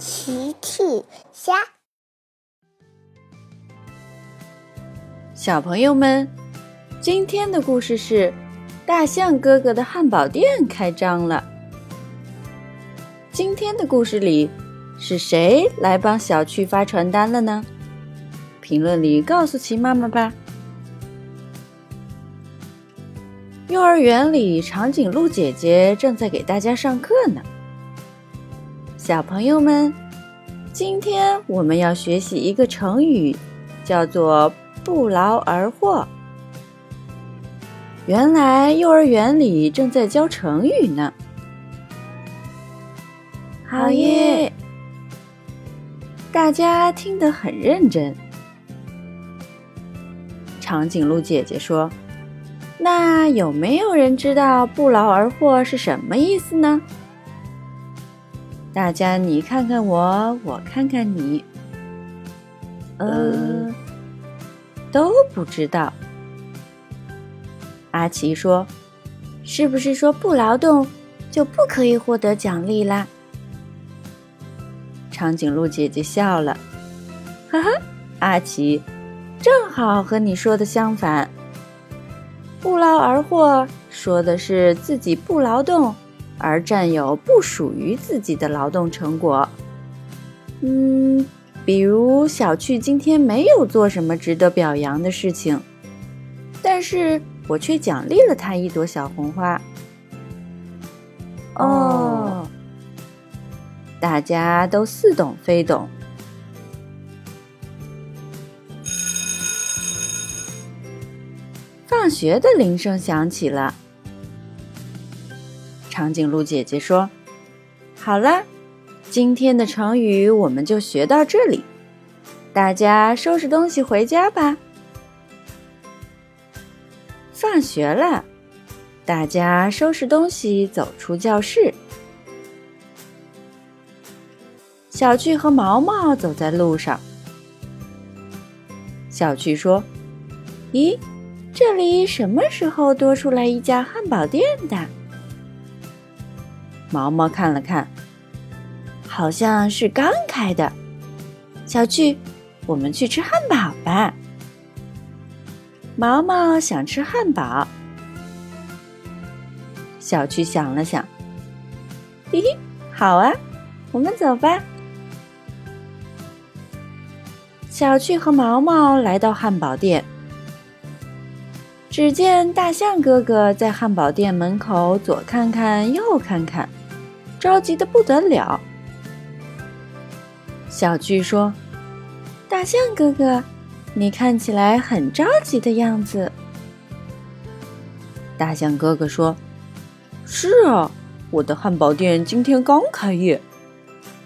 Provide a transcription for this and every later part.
奇趣虾，小朋友们，今天的故事是大象哥哥的汉堡店开张了。今天的故事里，是谁来帮小趣发传单了呢？评论里告诉奇妈妈吧。幼儿园里，长颈鹿姐姐正在给大家上课呢。小朋友们，今天我们要学习一个成语，叫做“不劳而获”。原来幼儿园里正在教成语呢。好耶！大家听得很认真。长颈鹿姐姐说：“那有没有人知道‘不劳而获’是什么意思呢？”大家，你看看我，我看看你，呃，都不知道。阿奇说：“是不是说不劳动就不可以获得奖励啦？”长颈鹿姐姐笑了，哈哈，阿奇，正好和你说的相反。不劳而获说的是自己不劳动。而占有不属于自己的劳动成果，嗯，比如小趣今天没有做什么值得表扬的事情，但是我却奖励了他一朵小红花。哦，大家都似懂非懂。放学的铃声响起了。长颈鹿姐姐说：“好了，今天的成语我们就学到这里，大家收拾东西回家吧。”放学了，大家收拾东西走出教室。小趣和毛毛走在路上。小趣说：“咦，这里什么时候多出来一家汉堡店的？”毛毛看了看，好像是刚开的。小趣，我们去吃汉堡吧。毛毛想吃汉堡。小趣想了想，嘿嘿，好啊，我们走吧。小趣和毛毛来到汉堡店，只见大象哥哥在汉堡店门口左看看，右看看。着急的不得了。小巨说：“大象哥哥，你看起来很着急的样子。”大象哥哥说：“是啊，我的汉堡店今天刚开业，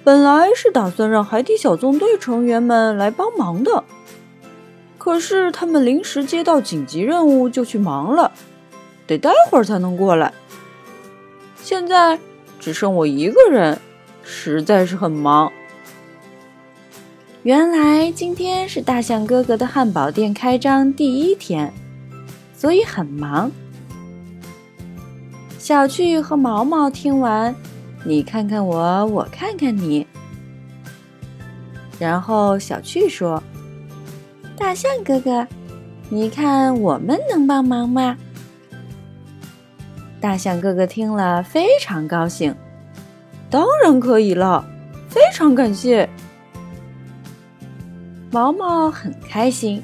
本来是打算让海底小纵队成员们来帮忙的，可是他们临时接到紧急任务就去忙了，得待会儿才能过来。现在。”只剩我一个人，实在是很忙。原来今天是大象哥哥的汉堡店开张第一天，所以很忙。小趣和毛毛听完，你看看我，我看看你。然后小趣说：“大象哥哥，你看我们能帮忙吗？”大象哥哥听了非常高兴，当然可以了，非常感谢。毛毛很开心，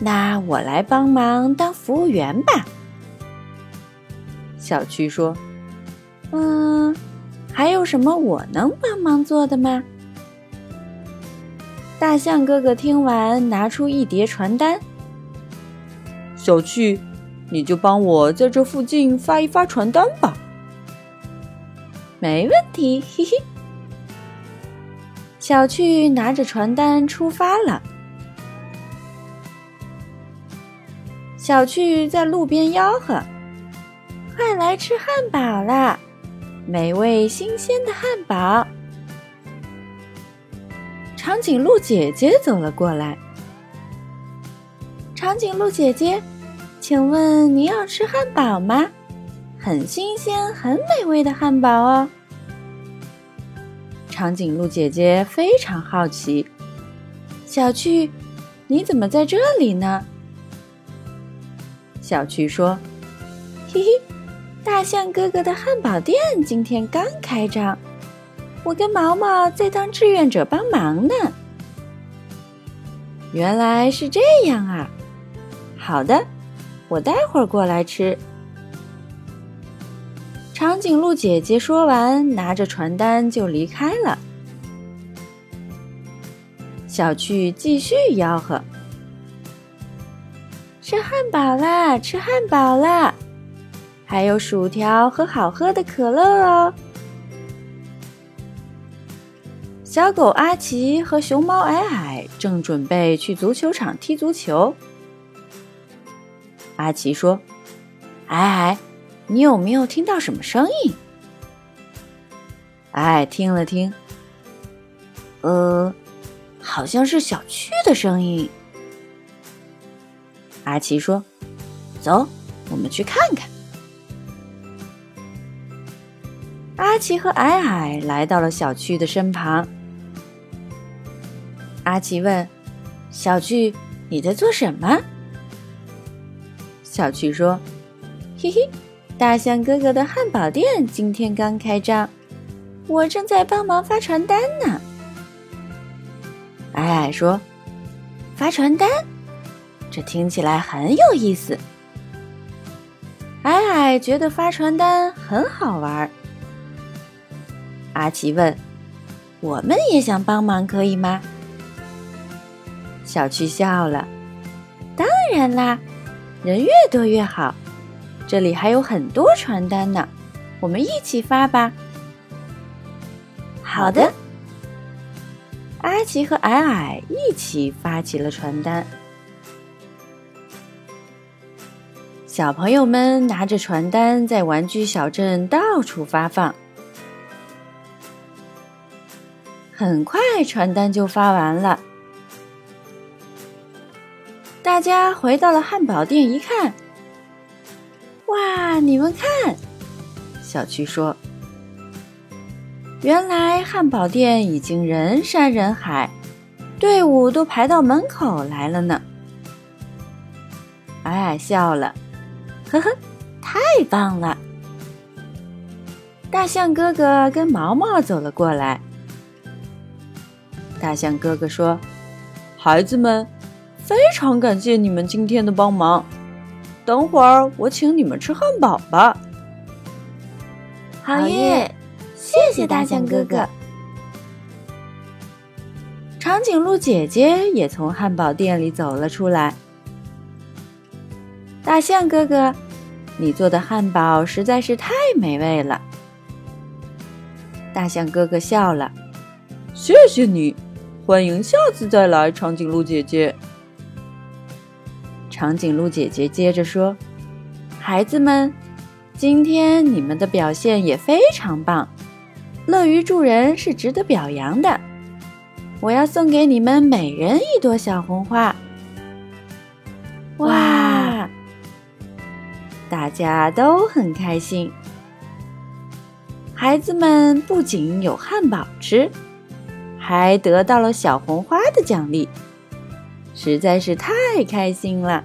那我来帮忙当服务员吧。小趣说：“嗯，还有什么我能帮忙做的吗？”大象哥哥听完，拿出一叠传单，小趣。你就帮我在这附近发一发传单吧。没问题，嘿嘿。小趣拿着传单出发了。小趣在路边吆喝：“快来吃汉堡啦！美味新鲜的汉堡！”长颈鹿姐姐走了过来。长颈鹿姐姐。请问您要吃汉堡吗？很新鲜、很美味的汉堡哦。长颈鹿姐姐非常好奇：“小趣，你怎么在这里呢？”小趣说：“嘿嘿，大象哥哥的汉堡店今天刚开张，我跟毛毛在当志愿者帮忙呢。”原来是这样啊！好的，我待会儿过来吃。长颈鹿姐姐说完，拿着传单就离开了。小趣继续吆喝：“吃汉堡啦，吃汉堡啦！还有薯条和好喝的可乐哦！”小狗阿奇和熊猫矮矮正准备去足球场踢足球。阿奇说：“矮矮。”你有没有听到什么声音？矮矮，听了听，呃，好像是小区的声音。阿奇说：“走，我们去看看。”阿奇和矮矮来到了小区的身旁。阿奇问：“小趣，你在做什么？”小趣说：“嘿嘿。”大象哥哥的汉堡店今天刚开张，我正在帮忙发传单呢。矮矮说：“发传单，这听起来很有意思。”矮矮觉得发传单很好玩。阿奇问：“我们也想帮忙，可以吗？”小趣笑了：“当然啦，人越多越好。”这里还有很多传单呢，我们一起发吧。好的，阿奇和矮矮一起发起了传单。小朋友们拿着传单在玩具小镇到处发放。很快，传单就发完了。大家回到了汉堡店，一看。哇！你们看，小区说：“原来汉堡店已经人山人海，队伍都排到门口来了呢。”矮矮笑了，呵呵，太棒了！大象哥哥跟毛毛走了过来。大象哥哥说：“孩子们，非常感谢你们今天的帮忙。”等会儿我请你们吃汉堡吧。好耶！谢谢大象哥哥。长颈鹿姐姐也从汉堡店里走了出来。大象哥哥，你做的汉堡实在是太美味了。大象哥哥笑了，谢谢你，欢迎下次再来，长颈鹿姐姐。长颈鹿姐姐接着说：“孩子们，今天你们的表现也非常棒，乐于助人是值得表扬的。我要送给你们每人一朵小红花。”哇！大家都很开心。孩子们不仅有汉堡吃，还得到了小红花的奖励，实在是太开心了。